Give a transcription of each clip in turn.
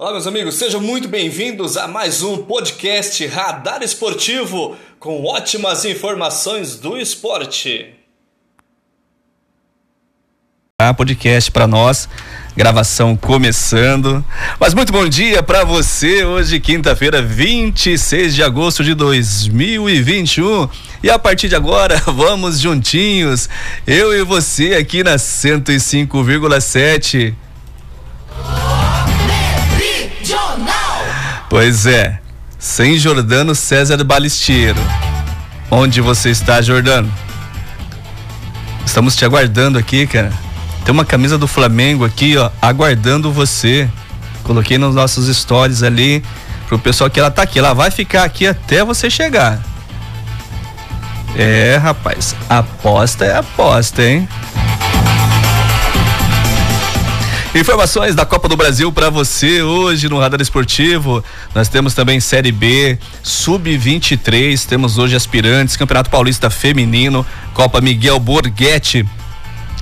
Olá, meus amigos, sejam muito bem-vindos a mais um podcast Radar Esportivo com ótimas informações do esporte. Ah, podcast para nós, gravação começando. Mas muito bom dia para você. Hoje, quinta-feira, 26 de agosto de 2021. E a partir de agora, vamos juntinhos, eu e você aqui na 105,7. Pois é, sem Jordano César Balistiero. Onde você está, Jordano? Estamos te aguardando aqui, cara. Tem uma camisa do Flamengo aqui, ó, aguardando você. Coloquei nos nossos stories ali pro pessoal que ela tá aqui. Ela vai ficar aqui até você chegar. É, rapaz, aposta é aposta, hein? Informações da Copa do Brasil para você hoje no Radar Esportivo. Nós temos também Série B, Sub-23, temos hoje aspirantes, Campeonato Paulista Feminino, Copa Miguel Borghetti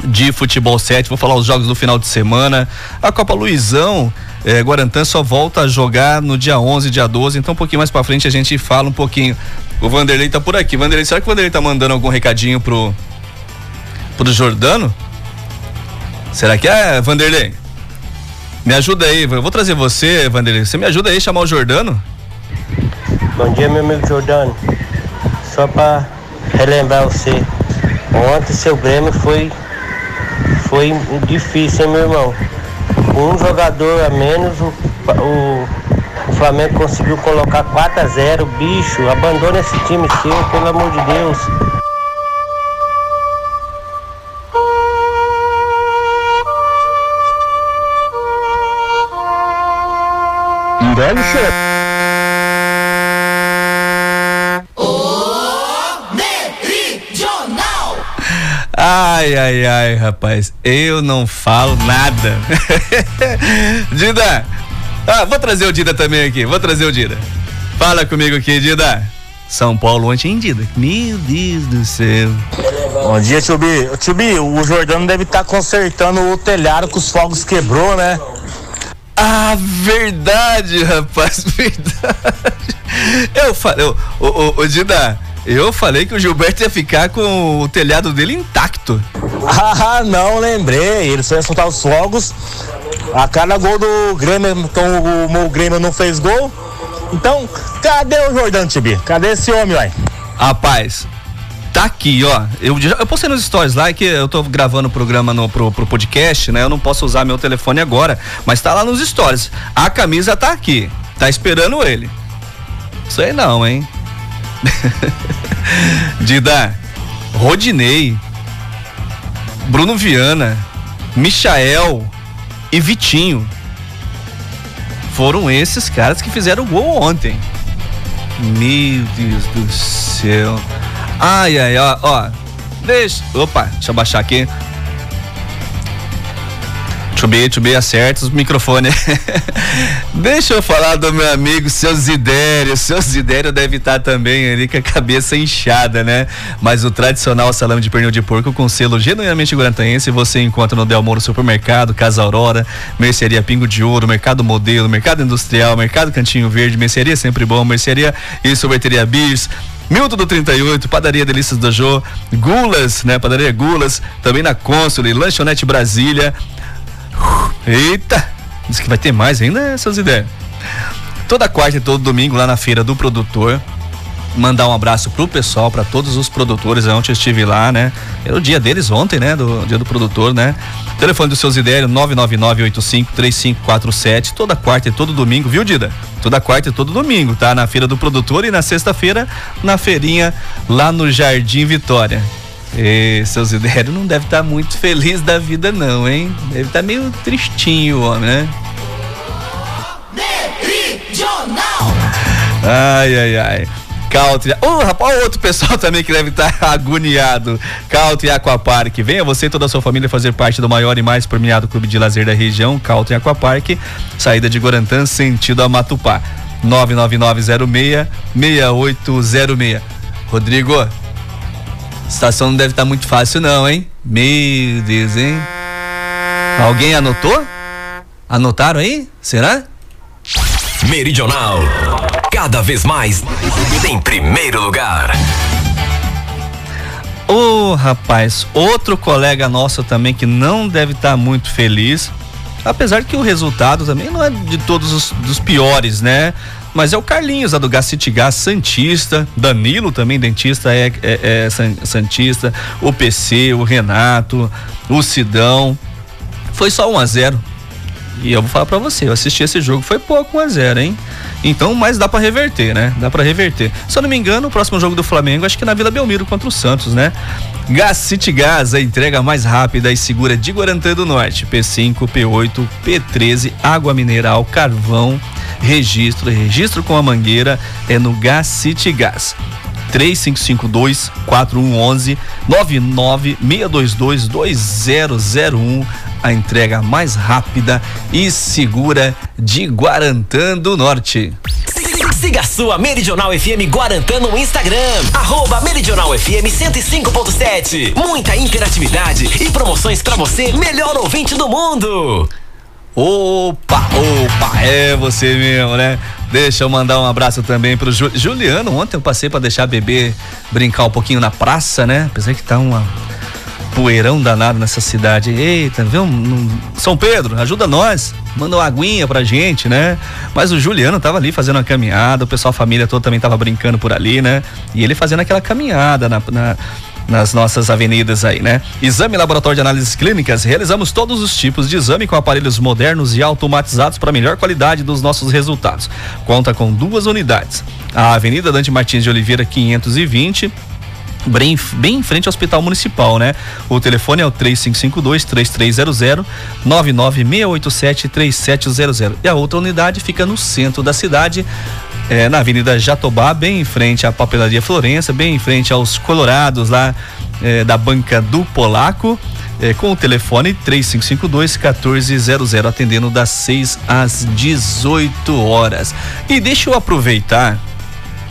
de futebol 7. Vou falar os jogos do final de semana. A Copa Luizão, eh, Guarantã só volta a jogar no dia 11, dia 12. Então, um pouquinho mais para frente a gente fala um pouquinho. O Vanderlei tá por aqui. Vanderlei, será que o Vanderlei tá mandando algum recadinho pro pro Jordano? Será que é, Vanderlei? Me ajuda aí, eu vou trazer você, Vanderlei. Você me ajuda aí a chamar o Jordano? Bom dia, meu amigo Jordano. Só para relembrar você, ontem seu Grêmio foi foi difícil, hein, meu irmão? Um jogador a menos, o, o, o Flamengo conseguiu colocar 4 a 0 Bicho, abandona esse time seu, pelo amor de Deus. Deve ser. Ai, ai, ai, rapaz, eu não falo nada. Dida, ah, vou trazer o Dida também aqui, vou trazer o Dida. Fala comigo aqui, Dida. São Paulo ontem em Dida. Meu Deus do céu. Bom dia, Tchubi. Tchubi, o Jordano deve estar consertando o telhado que os fogos quebrou, né? Ah, verdade, rapaz, verdade. Eu falei, ô, ô, ô, Dida, eu falei que o Gilberto ia ficar com o telhado dele intacto. Ah, não, lembrei. Ele foi soltar os fogos. A cada gol do Grêmio, então o, Grêmio não fez gol. Então, cadê o Jordano Tibi? Cadê esse homem, uai? Rapaz, tá aqui, ó. Eu, eu postei nos stories lá que eu tô gravando o programa no, pro, pro podcast, né? Eu não posso usar meu telefone agora, mas tá lá nos stories. A camisa tá aqui. Tá esperando ele. Sei não, hein? Dida, Rodinei, Bruno Viana, Michael e Vitinho. Foram esses caras que fizeram o gol ontem. Meu Deus do céu. Ai, ai, ó, ó. Deixa. Opa, deixa eu baixar aqui. Tchubê, tchubê, acerta os microfones. Deixa eu falar do meu amigo seu Zidério. Seu Zidério deve estar também ali com a cabeça inchada, né? Mas o tradicional salame de pernil de porco com selo genuinamente guarantaense você encontra no Del Moro Supermercado, Casa Aurora, Mercearia Pingo de Ouro, Mercado Modelo, Mercado Industrial, Mercado Cantinho Verde, Mercearia Sempre Bom, Mercearia e Sorveteria Bis. Milton do 38, Padaria Delícias do Jô, Gulas, né? Padaria Gulas, também na Console, Lanchonete Brasília. Eita! Diz que vai ter mais ainda essas ideias. Toda quarta e todo domingo lá na feira do produtor. Mandar um abraço pro pessoal, para todos os produtores. Ontem eu estive lá, né? Era o dia deles ontem, né? Do dia do produtor, né? Telefone do seu Zidério, 999-85-3547. Toda quarta e todo domingo, viu, Dida? Toda quarta e todo domingo, tá? Na feira do produtor e na sexta-feira, na feirinha lá no Jardim Vitória. E seu Zidério não deve estar muito feliz da vida, não, hein? Deve estar meio tristinho o homem, né? Ai, ai, ai. Country. Ô, rapaz, outro pessoal também que deve estar agoniado. Country Aquapark. Venha você e toda a sua família fazer parte do maior e mais premiado clube de lazer da região, Country Aquapark. Saída de Guarantã, sentido a Matupá. 99906-6806. Rodrigo, a situação não deve estar muito fácil, não, hein? Meu Deus, hein? Alguém anotou? Anotaram aí? Será? Meridional. Cada vez mais em primeiro lugar. Ô oh, rapaz, outro colega nosso também que não deve estar tá muito feliz, apesar que o resultado também não é de todos os dos piores, né? Mas é o Carlinhos, a do Gás City Gás, Santista, Danilo também, dentista, é, é, é Santista, o PC, o Renato, o Sidão. Foi só 1 a 0 E eu vou falar para você, eu assisti esse jogo, foi pouco 1 a 0 hein? Então, mas dá para reverter, né? Dá para reverter. Se eu não me engano, o próximo jogo do Flamengo acho que é na Vila Belmiro contra o Santos, né? Gás City Gás, a entrega mais rápida e segura de Guarantã do Norte. P5, P8, P13, água mineral, carvão, registro, registro com a mangueira é no Gás City Gás. 3552 4111 99622 2001 a entrega mais rápida e segura de Guarantã do Norte. Siga a sua Meridional FM Guarantã no Instagram, arroba Meridional FM 105.7. Muita interatividade e promoções para você, melhor ouvinte do mundo. Opa, opa, é você mesmo, né? Deixa eu mandar um abraço também pro Ju, Juliano. Ontem eu passei para deixar a bebê brincar um pouquinho na praça, né? Apesar que tá uma poeirão danado nessa cidade. Eita, viu? São Pedro, ajuda nós. Manda uma aguinha pra gente, né? Mas o Juliano tava ali fazendo uma caminhada, o pessoal, a família toda também tava brincando por ali, né? E ele fazendo aquela caminhada na, na nas nossas avenidas aí, né? Exame Laboratório de Análises Clínicas, realizamos todos os tipos de exame com aparelhos modernos e automatizados para melhor qualidade dos nossos resultados. Conta com duas unidades. A Avenida Dante Martins de Oliveira 520 bem, bem em frente ao Hospital Municipal, né? O telefone é o 3552 3300 99687 3700. E a outra unidade fica no centro da cidade, é, na Avenida Jatobá, bem em frente à Papelaria Florença, bem em frente aos Colorados lá é, da banca do Polaco. É, com o telefone 3552 1400, atendendo das 6 às 18 horas. E deixa eu aproveitar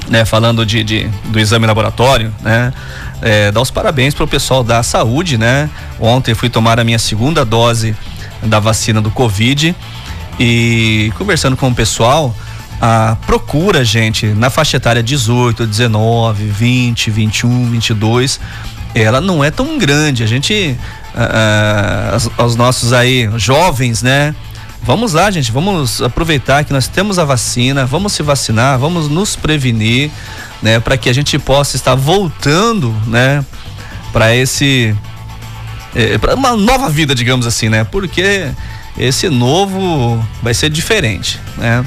né, falando de, de, do exame laboratório, né, é, dar os parabéns para o pessoal da saúde, né? Ontem fui tomar a minha segunda dose da vacina do Covid e conversando com o pessoal, a procura, gente, na faixa etária 18, 19, 20, 21, 22, ela não é tão grande. A gente, os nossos aí jovens, né? Vamos lá, gente, vamos aproveitar que nós temos a vacina, vamos se vacinar, vamos nos prevenir, né, para que a gente possa estar voltando, né, para esse é, para uma nova vida, digamos assim, né? Porque esse novo vai ser diferente, né?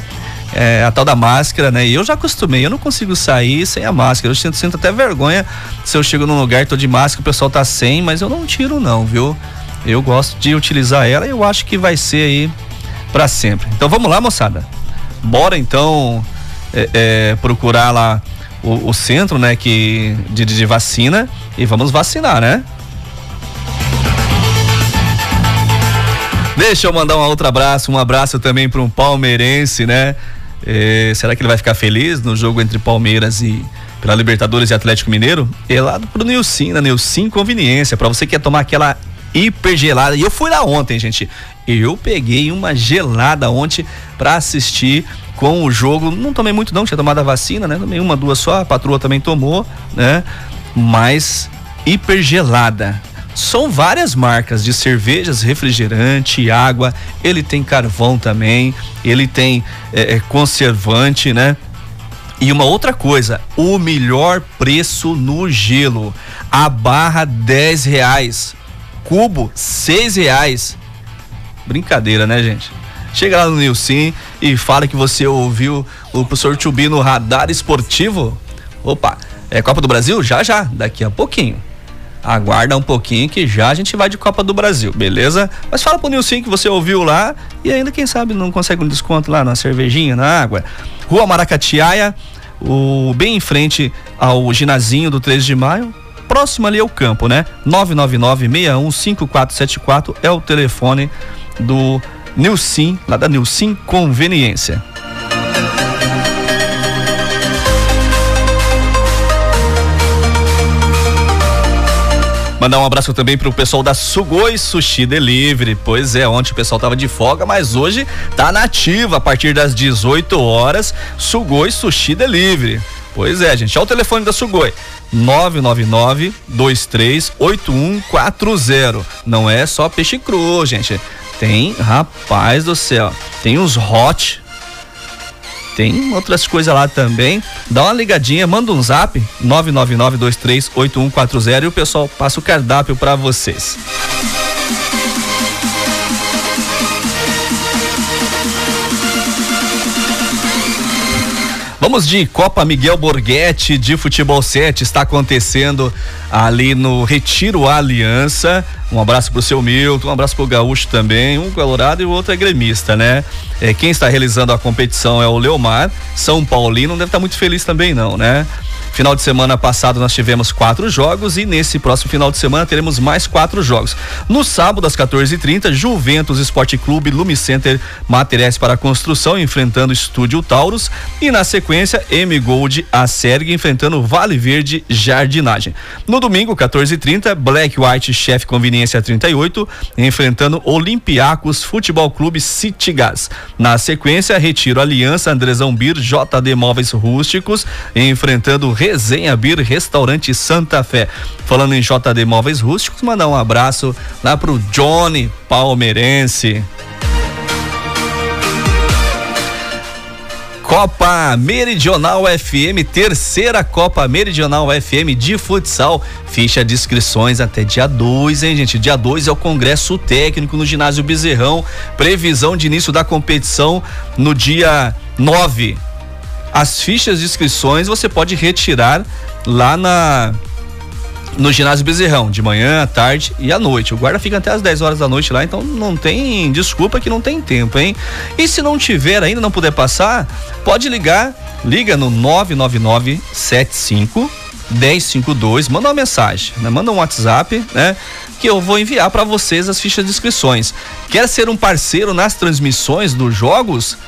É, a tal da máscara, né? E eu já acostumei, eu não consigo sair sem a máscara. Eu sinto, sinto até vergonha se eu chego num lugar, tô de máscara, o pessoal tá sem, mas eu não tiro não, viu? Eu gosto de utilizar ela e eu acho que vai ser aí para sempre. Então vamos lá, moçada. Bora então é, é, procurar lá o, o, centro, né, que de, de vacina e vamos vacinar, né? Deixa eu mandar um outro abraço, um abraço também para um palmeirense, né? É, será que ele vai ficar feliz no jogo entre Palmeiras e pela Libertadores e Atlético Mineiro? É lá pro Nilcim, na Nilcim Conveniência, para você que quer tomar aquela hiper gelada. E eu fui lá ontem, gente. Eu peguei uma gelada ontem para assistir com o jogo. Não tomei muito não, tinha tomado a vacina, né? Tomei uma, duas só, a patroa também tomou, né? Mas hiper gelada. São várias marcas de cervejas, refrigerante, água. Ele tem carvão também. Ele tem é, é conservante, né? E uma outra coisa, o melhor preço no gelo. A barra 10 reais cubo, seis reais. Brincadeira, né, gente? Chega lá no Nilcim e fala que você ouviu o professor Tubi no radar esportivo. Opa, é Copa do Brasil? Já, já, daqui a pouquinho. Aguarda um pouquinho que já a gente vai de Copa do Brasil, beleza? Mas fala pro Nilcim que você ouviu lá e ainda, quem sabe, não consegue um desconto lá na cervejinha, na água. Rua Maracatiaia, o, bem em frente ao ginazinho do 13 de maio, próximo ali ao campo, né? 999-615474 é o telefone do Nilcim, lá da Nilcim Conveniência. Mandar um abraço também pro pessoal da Sugoi Sushi Delivery. Pois é, ontem o pessoal tava de folga, mas hoje tá nativa a partir das 18 horas. Sugoi Sushi Delivery. Pois é, gente. Olha o telefone da Sugoi. 999 238140. Não é só peixe cru, gente. Tem, rapaz do céu, tem uns hot tem outras coisas lá também. Dá uma ligadinha, manda um zap 999238140 e o pessoal passa o cardápio para vocês. Vamos de Copa Miguel Borghetti de Futebol 7. Está acontecendo ali no Retiro Aliança. Um abraço pro seu Milton, um abraço pro Gaúcho também, um colorado e o outro é gremista, né? É, quem está realizando a competição é o Leomar, São Paulino, não deve estar muito feliz também não, né? Final de semana passado nós tivemos quatro jogos e nesse próximo final de semana teremos mais quatro jogos. No sábado, às 14h30, Juventus Esporte Clube Lume Center Materiais para Construção enfrentando Estúdio Taurus. E na sequência, M Gold a Serg enfrentando Vale Verde Jardinagem. No domingo, 14h30, Black White Chef Conveniência 38 enfrentando Olympiacos Futebol Clube City Gas. Na sequência, Retiro Aliança Andrezão Bir JD Móveis Rústicos enfrentando Resenha Bir Restaurante Santa Fé. Falando em JD Móveis Rústicos, mandar um abraço lá pro Johnny Palmeirense. Copa Meridional FM, terceira Copa Meridional FM de futsal. Ficha de inscrições até dia 2, hein, gente? Dia 2 é o congresso técnico no ginásio Bezerrão. Previsão de início da competição no dia 9 as fichas de inscrições você pode retirar lá na no ginásio Bezerrão, de manhã, à tarde e à noite. O guarda fica até as 10 horas da noite lá, então não tem desculpa que não tem tempo, hein? E se não tiver ainda, não puder passar, pode ligar, liga no 99975 1052, manda uma mensagem, né? Manda um WhatsApp, né? Que eu vou enviar para vocês as fichas de inscrições. Quer ser um parceiro nas transmissões dos jogos?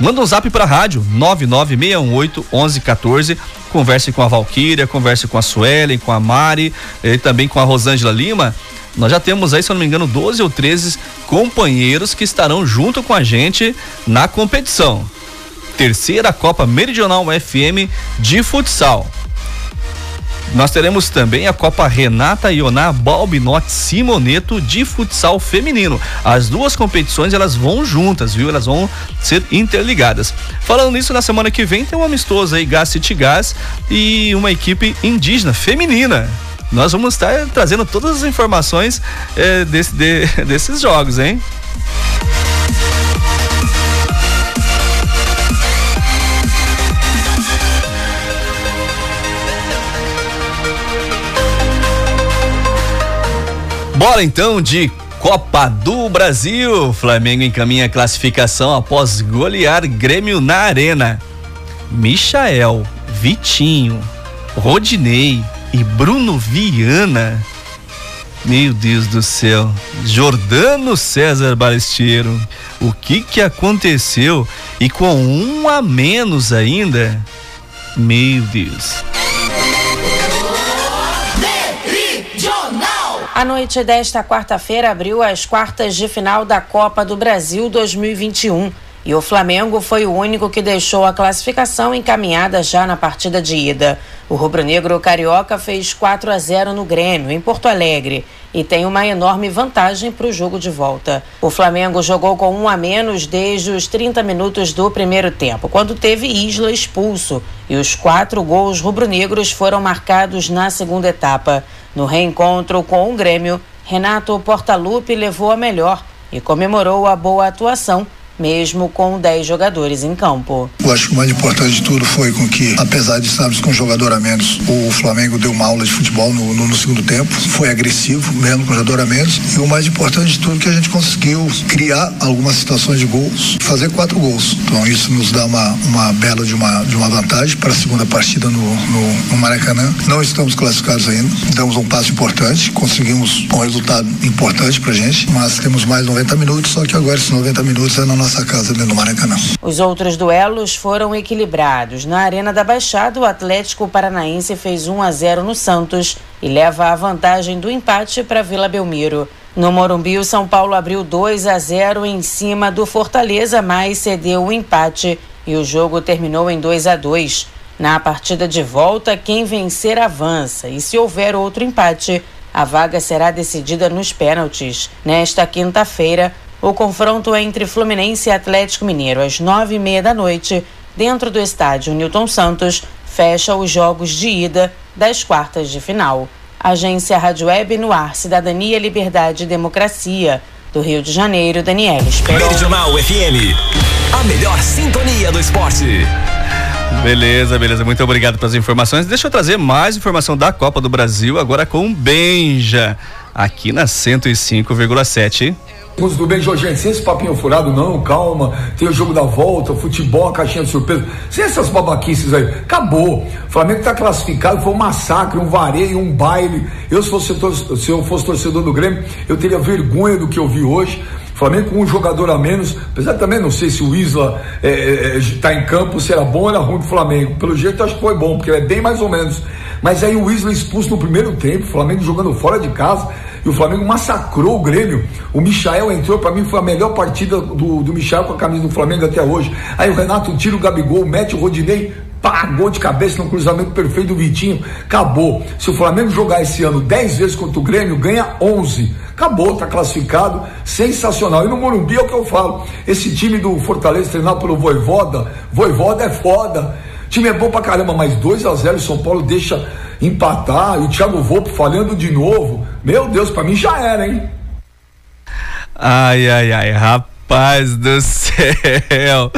Manda um zap pra rádio 99618 1114. Converse com a Valquíria, converse com a Suelen, com a Mari e também com a Rosângela Lima. Nós já temos aí, se eu não me engano, 12 ou 13 companheiros que estarão junto com a gente na competição. Terceira Copa Meridional FM de futsal. Nós teremos também a Copa Renata Ioná Balbinotti Simoneto de futsal feminino. As duas competições elas vão juntas, viu? Elas vão ser interligadas. Falando nisso, na semana que vem tem um amistoso aí, Gás City Gás e uma equipe indígena feminina. Nós vamos estar trazendo todas as informações eh, desse, de, desses jogos, hein? Bora então de Copa do Brasil. Flamengo encaminha a classificação após golear Grêmio na Arena. Michael, Vitinho, Rodinei e Bruno Viana. Meu Deus do céu. Jordano César Balesteiro. O que que aconteceu? E com um a menos ainda? Meu Deus. A noite desta quarta-feira abriu as quartas de final da Copa do Brasil 2021 e o Flamengo foi o único que deixou a classificação encaminhada já na partida de ida. O rubro-negro carioca fez 4 a 0 no Grêmio, em Porto Alegre, e tem uma enorme vantagem para o jogo de volta. O Flamengo jogou com um a menos desde os 30 minutos do primeiro tempo, quando teve Isla expulso, e os quatro gols rubro-negros foram marcados na segunda etapa. No reencontro com o Grêmio, Renato Portaluppi levou a melhor e comemorou a boa atuação mesmo com 10 jogadores em campo. Eu acho que o mais importante de tudo foi com que, apesar de estarmos com um jogador a menos, o Flamengo deu uma aula de futebol no, no, no segundo tempo, foi agressivo, mesmo com jogador a menos. E o mais importante de tudo que a gente conseguiu criar algumas situações de gols, fazer quatro gols. Então isso nos dá uma, uma bela de uma, de uma vantagem para a segunda partida no, no, no Maracanã. Não estamos classificados ainda, damos um passo importante, conseguimos um resultado importante para gente, mas temos mais 90 minutos, só que agora esses 90 minutos é na nossa nossa casa, dentro do Maracanã. Os outros duelos foram equilibrados. Na Arena da Baixada, o Atlético Paranaense fez 1 a 0 no Santos e leva a vantagem do empate para Vila Belmiro. No Morumbi, o São Paulo abriu 2 a 0 em cima do Fortaleza, mas cedeu o empate e o jogo terminou em 2 a 2. Na partida de volta, quem vencer avança e se houver outro empate, a vaga será decidida nos pênaltis. Nesta quinta-feira, o confronto é entre Fluminense e Atlético Mineiro, às nove e meia da noite, dentro do estádio Newton Santos, fecha os jogos de ida das quartas de final. Agência Rádio Web no ar, Cidadania, Liberdade e Democracia. Do Rio de Janeiro, Daniela Esperon. Meridional FM, a melhor sintonia do esporte. Beleza, beleza. Muito obrigado pelas informações. Deixa eu trazer mais informação da Copa do Brasil agora com Benja, aqui na 105,7. Tudo bem, Jorge? Sem esse papinho furado, não, calma. Tem o jogo da volta, futebol, caixinha de surpresa. Sem essas babaquices aí. Acabou. O Flamengo tá classificado, foi um massacre, um vareio, um baile. Eu, se, fosse, se eu fosse torcedor do Grêmio, eu teria vergonha do que eu vi hoje. Flamengo com um jogador a menos, apesar também não sei se o Isla está é, é, tá em campo, se era bom ou era ruim pro Flamengo. Pelo jeito acho que foi bom, porque ele é bem mais ou menos. Mas aí o Isla expulso no primeiro tempo, Flamengo jogando fora de casa e o Flamengo massacrou o Grêmio. O Michael entrou, para mim foi a melhor partida do, do Michael com a camisa do Flamengo até hoje. Aí o Renato tira o Gabigol, mete o Rodinei, pá, gol de cabeça no cruzamento perfeito do Vitinho. Acabou. Se o Flamengo jogar esse ano 10 vezes contra o Grêmio, ganha 11. Acabou, tá classificado, sensacional. E no Morumbi é o que eu falo. Esse time do Fortaleza treinado pelo Voivoda, Voivoda é foda. O time é bom pra caramba, mas 2 a 0 São Paulo deixa empatar e o Thiago Volpe falhando de novo. Meu Deus, para mim já era, hein? Ai, ai, ai, rapaz do céu.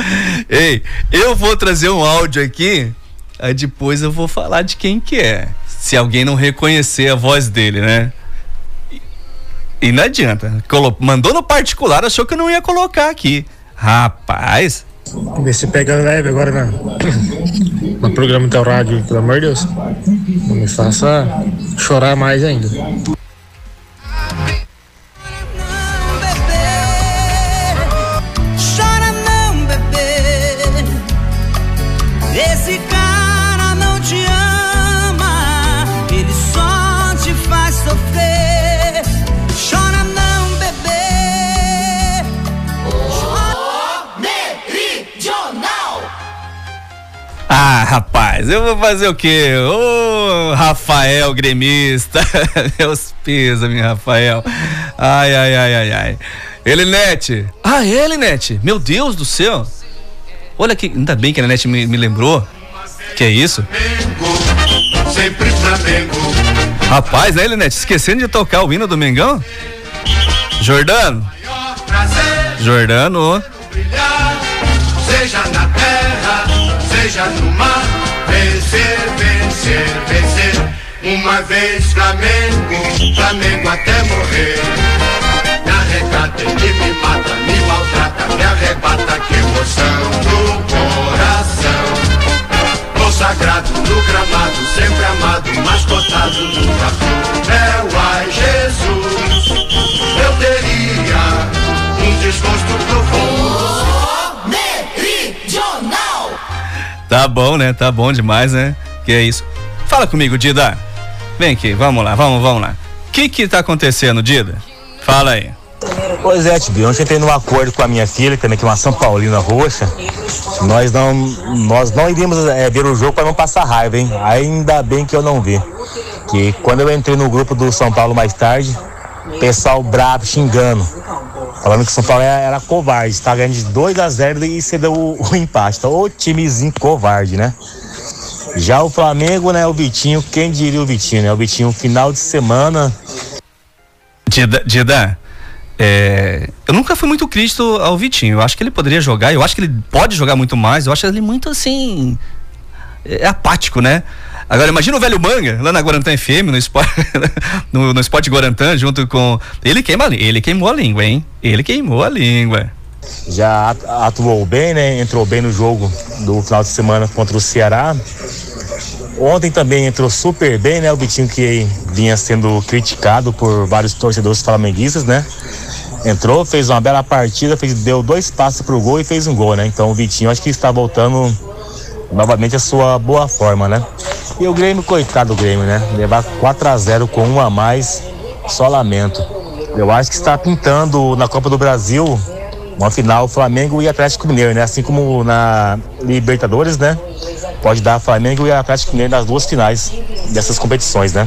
Ei, eu vou trazer um áudio aqui, aí depois eu vou falar de quem que é. Se alguém não reconhecer a voz dele, né? E não adianta. Mandou no particular, achou que eu não ia colocar aqui. Rapaz. Vê se pega leve agora na, no programa do rádio, pelo amor de Deus. Não me faça chorar mais ainda. Ah, rapaz, eu vou fazer o quê? Ô, Rafael gremista. Meus pesos, meu Rafael. Ai, ai, ai, ai, ai. Elinete. Ah, é, Elinete. Meu Deus do céu. Olha que. Ainda bem que a Elinete me, me lembrou. Que é isso? Rapaz, né, Elinete? Esquecendo de tocar o hino do Mengão? Jordano. Jordano. Seja na terra seja no mar. Vencer, vencer, vencer. Uma vez Flamengo, Flamengo até morrer. Me arrecata, ele me mata, me maltrata, me arrebata, que emoção do coração. Consagrado no gramado, sempre amado, mascotado nunca fui. É o ai Jesus, eu teria um desgosto profundo. Tá bom, né? Tá bom demais, né? Que é isso. Fala comigo, Dida. Vem aqui, vamos lá, vamos, vamos lá. O que que tá acontecendo, Dida? Fala aí. Pois é, Tibi, ontem entrei num acordo com a minha filha, também que é uma São Paulina roxa. Nós não, nós não iríamos é, ver o jogo para não passar raiva, hein? Ainda bem que eu não vi. Que quando eu entrei no grupo do São Paulo mais tarde, pessoal bravo, xingando. Falando que o São Paulo era, era covarde, tá ganhando de 2 a 0 e cedeu o, o empate. Então, o timezinho covarde, né? Já o Flamengo, né, o Vitinho, quem diria o Vitinho, né? O Vitinho, final de semana. Dida, Dida é, eu nunca fui muito crítico ao Vitinho. Eu acho que ele poderia jogar, eu acho que ele pode jogar muito mais. Eu acho ele muito assim. É apático, né? Agora imagina o velho Manga, lá na Guarantã FM, no Sport, no, no Guarantã, junto com. Ele queima ele queimou a língua, hein? Ele queimou a língua. Já atuou bem, né? Entrou bem no jogo do final de semana contra o Ceará. Ontem também entrou super bem, né? O Vitinho que vinha sendo criticado por vários torcedores flamenguistas, né? entrou, fez uma bela partida, fez, deu dois passos pro gol e fez um gol, né? Então o Vitinho acho que está voltando novamente a sua boa forma, né? E o Grêmio, coitado do Grêmio, né? Levar 4 a 0 com um a mais, só lamento. Eu acho que está pintando na Copa do Brasil uma final Flamengo e Atlético Mineiro, né? Assim como na Libertadores, né? Pode dar Flamengo e Atlético Mineiro nas duas finais dessas competições, né?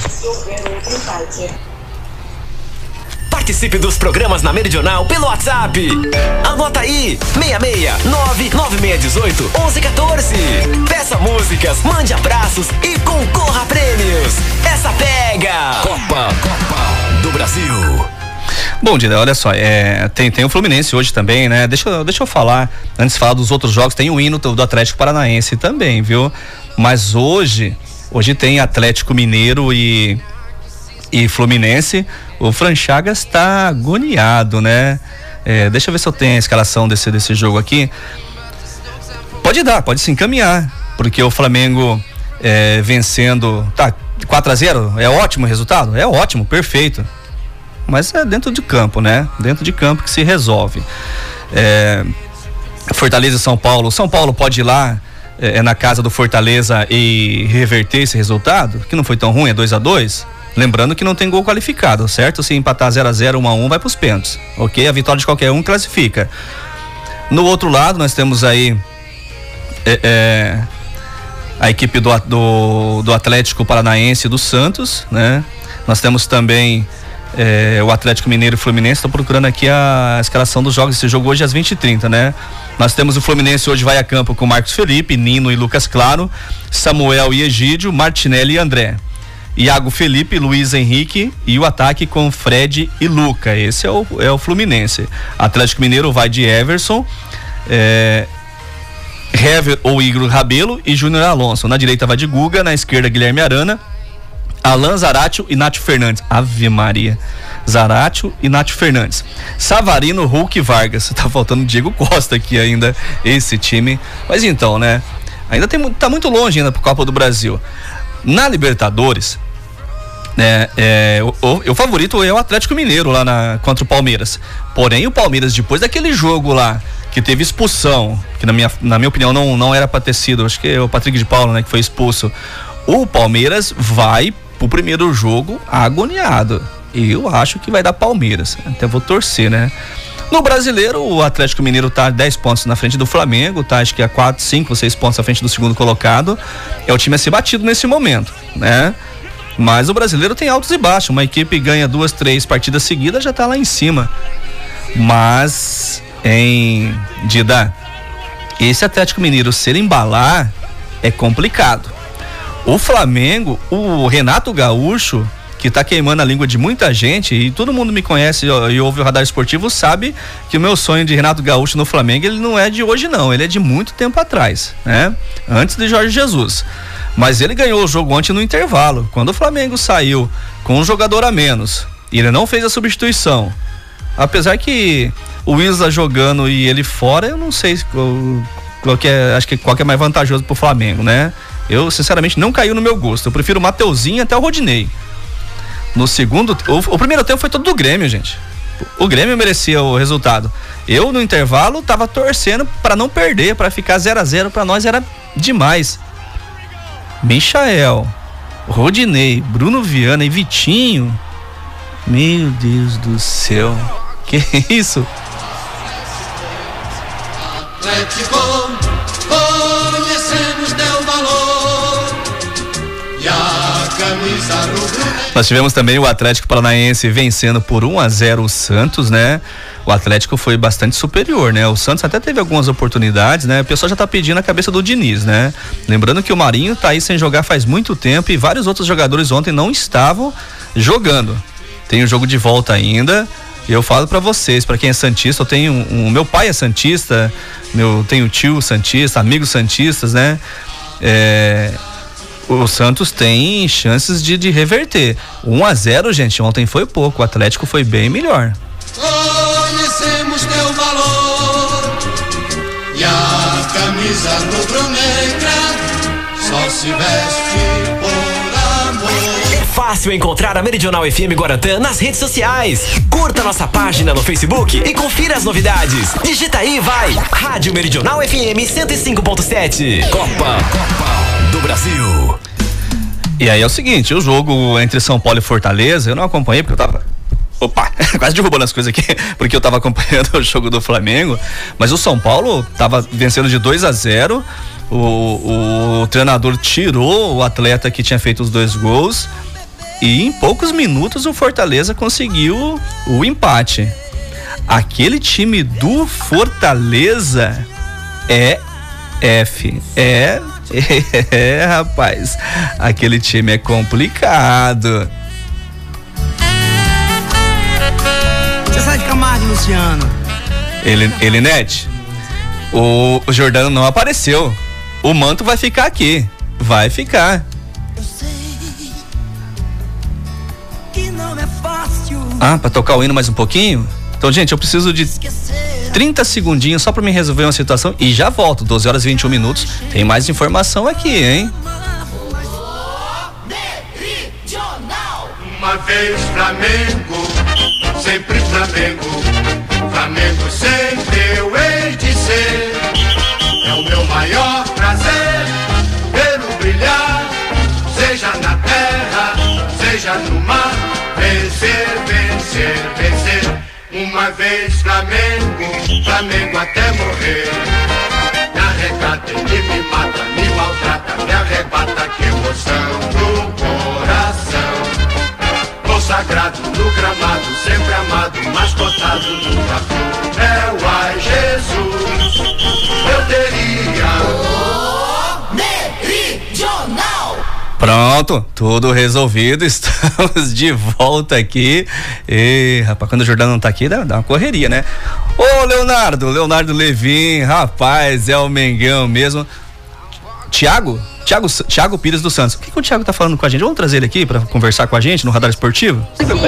Participe dos programas na Meridional pelo WhatsApp. Anota aí: 66 99618 1114. Peça músicas, mande abraços e concorra a prêmios. Essa pega! Copa, Copa do Brasil. Bom, Dida, olha só, é, tem, tem o Fluminense hoje também, né? Deixa, deixa eu falar, antes de falar dos outros jogos, tem o hino do Atlético Paranaense também, viu? Mas hoje, hoje tem Atlético Mineiro e e Fluminense, o Franchagas está agoniado, né? É, deixa eu ver se eu tenho a escalação desse, desse jogo aqui. Pode dar, pode se encaminhar, porque o Flamengo é, vencendo. Tá, 4 a 0 é ótimo o resultado? É ótimo, perfeito. Mas é dentro de campo, né? Dentro de campo que se resolve. É, Fortaleza e São Paulo. São Paulo pode ir lá é, é na casa do Fortaleza e reverter esse resultado, que não foi tão ruim, é 2 a 2 Lembrando que não tem gol qualificado, certo? Se empatar 0 a 0 1 a 1 vai para os pênaltis, ok? A vitória de qualquer um classifica. No outro lado, nós temos aí é, é, a equipe do, do, do Atlético Paranaense e do Santos, né? Nós temos também é, o Atlético Mineiro e o Fluminense. Estou procurando aqui a escalação dos jogos. Esse jogo hoje é às 20h30, né? Nós temos o Fluminense hoje vai a campo com Marcos Felipe, Nino e Lucas Claro, Samuel e Egídio, Martinelli e André. Iago Felipe, Luiz Henrique e o ataque com Fred e Luca. Esse é o, é o Fluminense. Atlético Mineiro vai de Everson, é, Hever ou Igor Rabelo e Júnior Alonso. Na direita vai de Guga, na esquerda Guilherme Arana, Alan Zaratio e Nath Fernandes. Ave Maria. Zaratio e Nath Fernandes. Savarino, Hulk Vargas. Tá faltando Diego Costa aqui ainda, esse time. Mas então, né? Ainda tem, tá muito longe ainda pro Copa do Brasil. Na Libertadores, é, é, o, o, favorito é o Atlético Mineiro lá na, contra o Palmeiras. Porém, o Palmeiras, depois daquele jogo lá, que teve expulsão, que na minha, na minha opinião não, não era para ter sido, acho que é o Patrick de Paula, né, que foi expulso. O Palmeiras vai pro primeiro jogo agoniado. Eu acho que vai dar Palmeiras. Até vou torcer, né? No brasileiro, o Atlético Mineiro tá 10 pontos na frente do Flamengo, tá acho que a 4, 5, 6 pontos na frente do segundo colocado. É o time a ser batido nesse momento, né? Mas o brasileiro tem altos e baixos. Uma equipe ganha duas, três partidas seguidas, já está lá em cima. Mas em Dida, esse Atlético Mineiro ser embalar é complicado. O Flamengo, o Renato Gaúcho, que está queimando a língua de muita gente, e todo mundo me conhece e ouve o radar esportivo, sabe que o meu sonho de Renato Gaúcho no Flamengo, ele não é de hoje não, ele é de muito tempo atrás, né? Antes de Jorge Jesus. Mas ele ganhou o jogo ontem no intervalo. Quando o Flamengo saiu com um jogador a menos e ele não fez a substituição, apesar que o Isla jogando e ele fora, eu não sei qual que é, acho que qual que é mais vantajoso pro Flamengo, né? Eu, sinceramente, não caiu no meu gosto. Eu prefiro o Mateuzinho até o Rodinei. No segundo, o, o primeiro tempo foi todo do Grêmio, gente. O Grêmio merecia o resultado. Eu no intervalo tava torcendo para não perder, para ficar 0 a 0 para nós era demais. Michael, Rodinei, Bruno Viana e Vitinho. Meu Deus do céu. Que isso? Conhecemos teu valor. E a camisa rubro Nós tivemos também o Atlético Paranaense vencendo por 1 a 0 o Santos, né? o Atlético foi bastante superior, né? O Santos até teve algumas oportunidades, né? O pessoal já tá pedindo a cabeça do Diniz, né? Lembrando que o Marinho tá aí sem jogar faz muito tempo e vários outros jogadores ontem não estavam jogando. Tem o jogo de volta ainda. E eu falo para vocês, para quem é santista, eu tenho um, um, meu pai é santista, meu tenho tio santista, amigos santistas, né? É, o Santos tem chances de, de reverter. 1 a 0, gente, ontem foi pouco, o Atlético foi bem melhor conhecemos teu valor. E a camisa rubro-negra só se veste por amor. fácil encontrar a Meridional FM Guarantã nas redes sociais. Curta nossa página no Facebook e confira as novidades. Digita aí, vai! Rádio Meridional FM 105.7. Copa, Copa do Brasil. E aí é o seguinte, o jogo entre São Paulo e Fortaleza, eu não acompanhei porque eu tava Opa, quase derrubando as coisas aqui, porque eu tava acompanhando o jogo do Flamengo, mas o São Paulo tava vencendo de 2 a 0 o, o treinador tirou o atleta que tinha feito os dois gols e em poucos minutos o Fortaleza conseguiu o empate. Aquele time do Fortaleza é F. É, é, rapaz. Aquele time é complicado. Você sai de Camargo, Luciano. Ele, ele net. O, o Jordano não apareceu o manto vai ficar aqui. Vai ficar. Ah, para tocar o hino mais um pouquinho? Então, gente, eu preciso de 30 segundinhos só para me resolver uma situação e já volto. 12 horas e 21 minutos. Tem mais informação aqui, hein? Uma vez Flamengo, sempre Flamengo. Flamengo sempre eu hei de ser. É o meu maior prazer vê-lo brilhar, seja na terra, seja no mar. Vencer, vencer, vencer. Vez Flamengo, Flamengo até morrer. Me arrecata, ele me mata, me maltrata, me arrebata, que emoção no coração. Consagrado no gramado, sempre amado, mascotado no café. É o ai Jesus, eu teria. Pronto, tudo resolvido. Estamos de volta aqui. E, rapaz, quando o Jordão não tá aqui, dá, dá uma correria, né? Ô, Leonardo, Leonardo Levin, rapaz, é o Mengão mesmo. Tiago, Tiago, Tiago Pires dos Santos. O que, que o Tiago tá falando com a gente? Vamos trazer ele aqui para conversar com a gente no Radar Esportivo?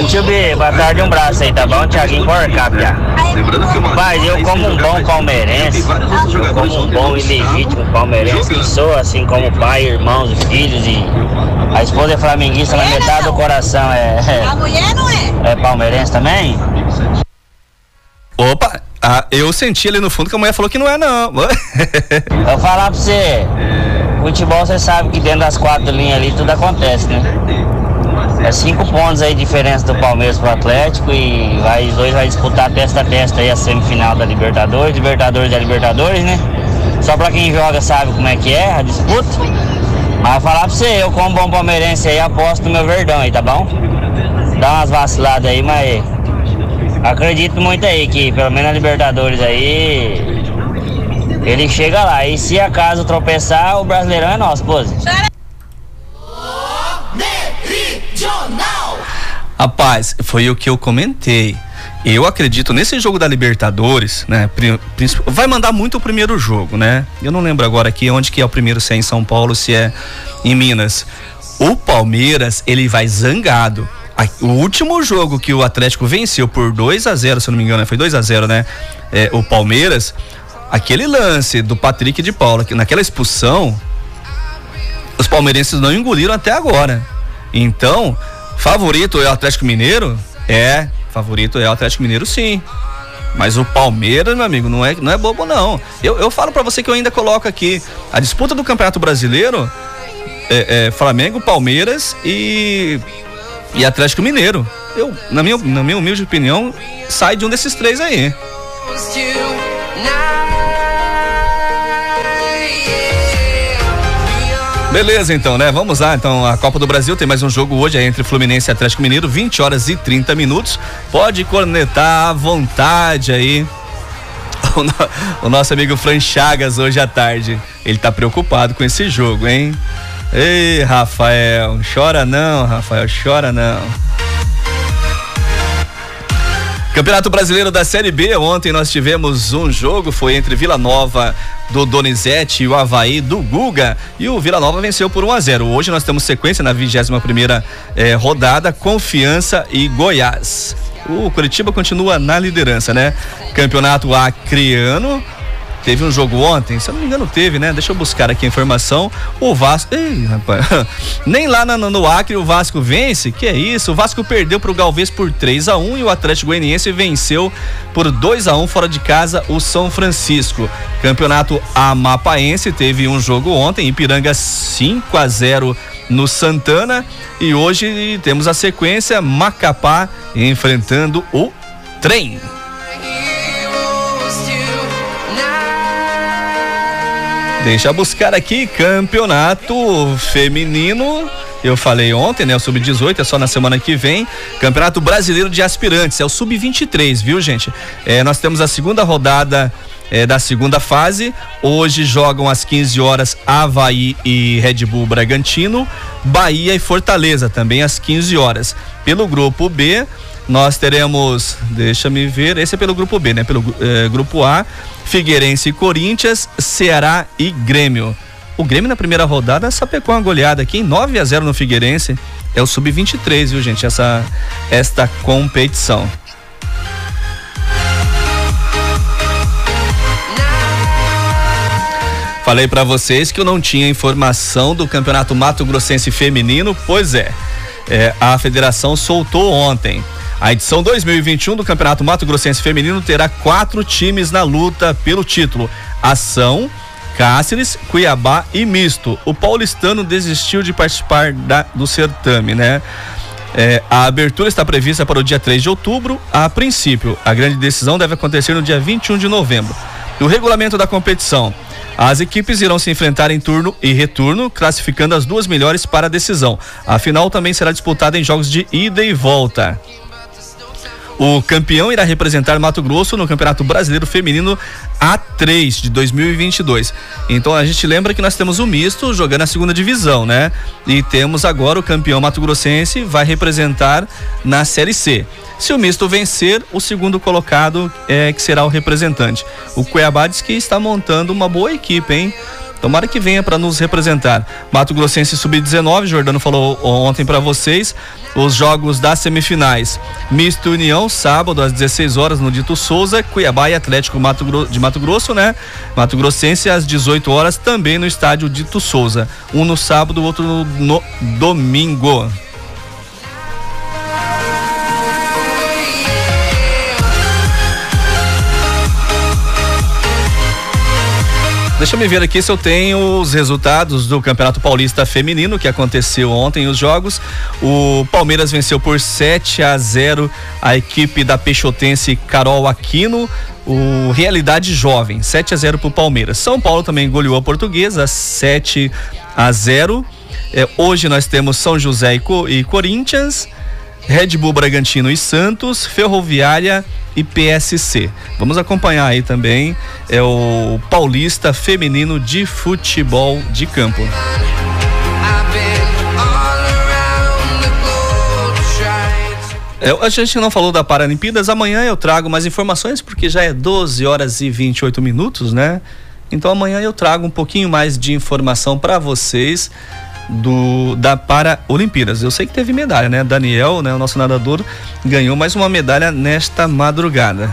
Tio B, boa tarde, um braço aí, tá bom? Tiaguinho Porcapia. Mas eu como um bom palmeirense, como um bom e legítimo palmeirense que sou, assim como pai, irmãos, filhos e a esposa é flamenguista, mas metade do coração é, é. A mulher não é? É palmeirense também? Opa, ah, eu senti ali no fundo que a mulher falou que não é não. Vou falar pra você. Futebol você sabe que dentro das quatro linhas ali tudo acontece, né? É cinco pontos aí diferença do Palmeiras pro Atlético e vai, os dois vai disputar testa a testa aí a semifinal da Libertadores, Libertadores da Libertadores, né? Só pra quem joga sabe como é que é a disputa. Mas vou falar pra você, eu como bom palmeirense aí aposto no meu verdão aí, tá bom? Dá umas vaciladas aí, mas acredito muito aí que pelo menos na Libertadores aí ele chega lá. E se acaso tropeçar, o brasileirão é nosso, pose. Rapaz, foi o que eu comentei. Eu acredito nesse jogo da Libertadores, né? Vai mandar muito o primeiro jogo, né? Eu não lembro agora aqui onde que é o primeiro, se é em São Paulo, se é em Minas. O Palmeiras, ele vai zangado. O último jogo que o Atlético venceu por 2 a 0 se eu não me engano, foi 2 a 0 né? É, o Palmeiras, aquele lance do Patrick de Paula, que naquela expulsão, os palmeirenses não engoliram até agora. Então, favorito é o Atlético Mineiro? É, favorito é o Atlético Mineiro sim. Mas o Palmeiras, meu amigo, não é, não é bobo, não. Eu, eu falo para você que eu ainda coloco aqui a disputa do Campeonato Brasileiro: é, é, Flamengo, Palmeiras e, e Atlético Mineiro. Eu, na minha, na minha humilde opinião, sai de um desses três aí. Beleza, então, né? Vamos lá. Então, a Copa do Brasil tem mais um jogo hoje é entre Fluminense e Atlético Mineiro, 20 horas e 30 minutos. Pode cornetar à vontade aí. O, no, o nosso amigo Fran Chagas hoje à tarde. Ele tá preocupado com esse jogo, hein? Ei, Rafael, chora não, Rafael, chora não. Campeonato Brasileiro da Série B, ontem nós tivemos um jogo, foi entre Vila Nova do Donizete e o Havaí do Guga. E o Vila Nova venceu por 1 a 0 Hoje nós temos sequência na 21 primeira eh, rodada, Confiança e Goiás. O Curitiba continua na liderança, né? Campeonato Acreano. Teve um jogo ontem, se eu não me engano teve, né? Deixa eu buscar aqui a informação. O Vasco, ei, rapaz, nem lá no, no Acre o Vasco vence. Que é isso? O Vasco perdeu pro Galvez por 3 a 1 e o Atlético Goianiense venceu por 2 a 1 fora de casa o São Francisco. Campeonato Amapaense teve um jogo ontem, Ipiranga 5 a 0 no Santana e hoje temos a sequência Macapá enfrentando o Trem. Deixa buscar aqui campeonato feminino. Eu falei ontem, né? O sub-18 é só na semana que vem. Campeonato Brasileiro de Aspirantes, é o sub-23, viu, gente? É, nós temos a segunda rodada é, da segunda fase. Hoje jogam às 15 horas Havaí e Red Bull Bragantino, Bahia e Fortaleza, também às 15 horas. Pelo grupo B, nós teremos, deixa me ver, esse é pelo grupo B, né? Pelo eh, grupo A, Figueirense e Corinthians, Ceará e Grêmio. O Grêmio na primeira rodada sapecou uma goleada aqui em 9 a 0 no Figueirense. É o sub-23, viu, gente? Essa esta competição. Falei para vocês que eu não tinha informação do Campeonato Mato Grossense Feminino, pois é, é a federação soltou ontem. A edição 2021 do Campeonato Mato Grossense Feminino terá quatro times na luta pelo título: Ação, Cáceres, Cuiabá e Misto. O paulistano desistiu de participar da, do certame, né? É, a abertura está prevista para o dia 3 de outubro. A princípio, a grande decisão deve acontecer no dia 21 de novembro. O regulamento da competição. As equipes irão se enfrentar em turno e retorno, classificando as duas melhores para a decisão. A final também será disputada em jogos de ida e volta. O campeão irá representar Mato Grosso no Campeonato Brasileiro Feminino A3 de 2022. Então a gente lembra que nós temos o misto jogando a segunda divisão, né? E temos agora o campeão Mato Grossense vai representar na Série C. Se o misto vencer, o segundo colocado é que será o representante. O Cuiabá diz que está montando uma boa equipe, hein? Tomara que venha para nos representar. Mato Grossense Sub-19, Jordano falou ontem para vocês, os jogos das semifinais. Misto União, sábado às 16 horas no Dito Souza, Cuiabá e Atlético Mato de Mato Grosso, né? Mato Grossense às 18 horas também no estádio Dito Souza. Um no sábado, outro no, no domingo. Deixa eu me ver aqui se eu tenho os resultados do Campeonato Paulista Feminino que aconteceu ontem os jogos. O Palmeiras venceu por 7 a 0 a equipe da Peixotense Carol Aquino. O Realidade Jovem, 7 a 0 para o Palmeiras. São Paulo também goleou a Portuguesa, 7 a 0. É, hoje nós temos São José e, Co e Corinthians. Red Bull Bragantino e Santos, Ferroviária e PSC. Vamos acompanhar aí também é o Paulista Feminino de Futebol de Campo. É, a gente não falou da Paralimpíadas, amanhã eu trago mais informações porque já é 12 horas e 28 minutos, né? Então amanhã eu trago um pouquinho mais de informação para vocês do da Paralimpíadas. Eu sei que teve medalha, né? Daniel, né, o nosso nadador, ganhou mais uma medalha nesta madrugada.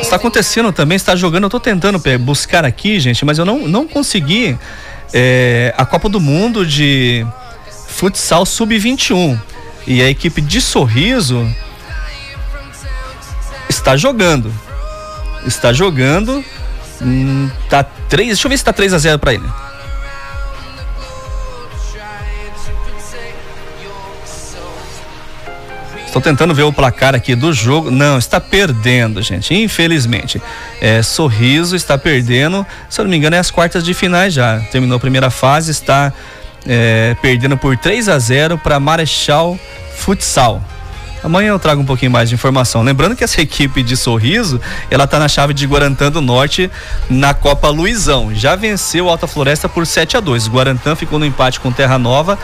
Está acontecendo também, está jogando, eu estou tentando buscar aqui, gente, mas eu não, não consegui é, a Copa do Mundo de futsal sub-21. E a equipe de Sorriso está jogando. Está jogando Hum, tá 3. Deixa eu ver se tá 3 a 0 para ele. Estou tentando ver o placar aqui do jogo. Não, está perdendo, gente. Infelizmente. É, Sorriso está perdendo. Se eu não me engano, é as quartas de finais já. Terminou a primeira fase, está é, perdendo por 3 a 0 para Marechal Futsal. Amanhã eu trago um pouquinho mais de informação. Lembrando que essa equipe de Sorriso, ela tá na chave de Guarantã do Norte na Copa Luizão. Já venceu Alta Floresta por 7 a 2. Guarantã ficou no empate com Terra Nova.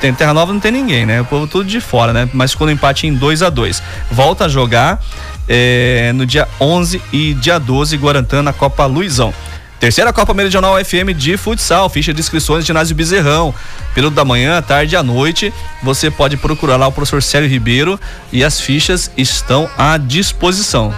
Tem Terra Nova não tem ninguém, né? O povo tudo de fora, né? Mas ficou no empate em 2 a 2. Volta a jogar é, no dia 11 e dia 12 Guarantã na Copa Luizão. Terceira Copa Meridional FM de futsal, ficha de inscrições ginásio Bezerrão. Período da manhã, tarde e à noite. Você pode procurar lá o professor Célio Ribeiro e as fichas estão à disposição.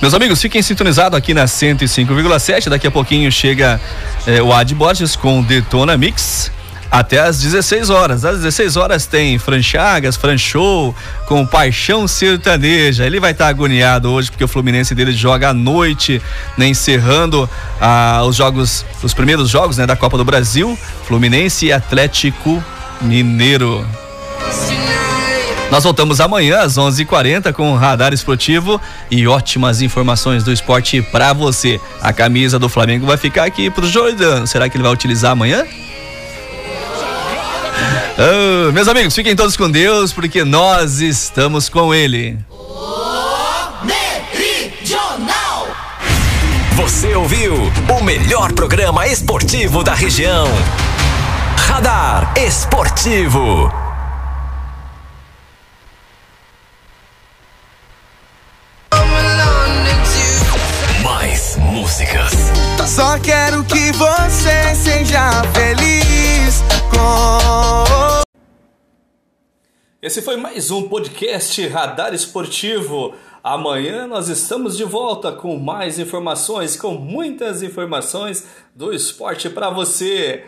Meus amigos, fiquem sintonizados aqui na 105,7. Daqui a pouquinho chega eh, o Ad Borges com Detona Mix até às 16 horas. Às 16 horas tem Fran Chagas, Fran Show com Paixão Sertaneja. Ele vai estar tá agoniado hoje porque o Fluminense dele joga à noite, né, encerrando ah, os jogos, os primeiros jogos né, da Copa do Brasil, Fluminense e Atlético Mineiro. Nós voltamos amanhã às 11:40 com o Radar Esportivo e ótimas informações do esporte para você. A camisa do Flamengo vai ficar aqui pro Jordan. Será que ele vai utilizar amanhã? Oh, meus amigos, fiquem todos com Deus, porque nós estamos com Ele. Você ouviu o melhor programa esportivo da região. Radar Esportivo. Mais músicas. Só quero que você seja feliz esse foi mais um podcast Radar Esportivo. Amanhã nós estamos de volta com mais informações, com muitas informações do esporte para você.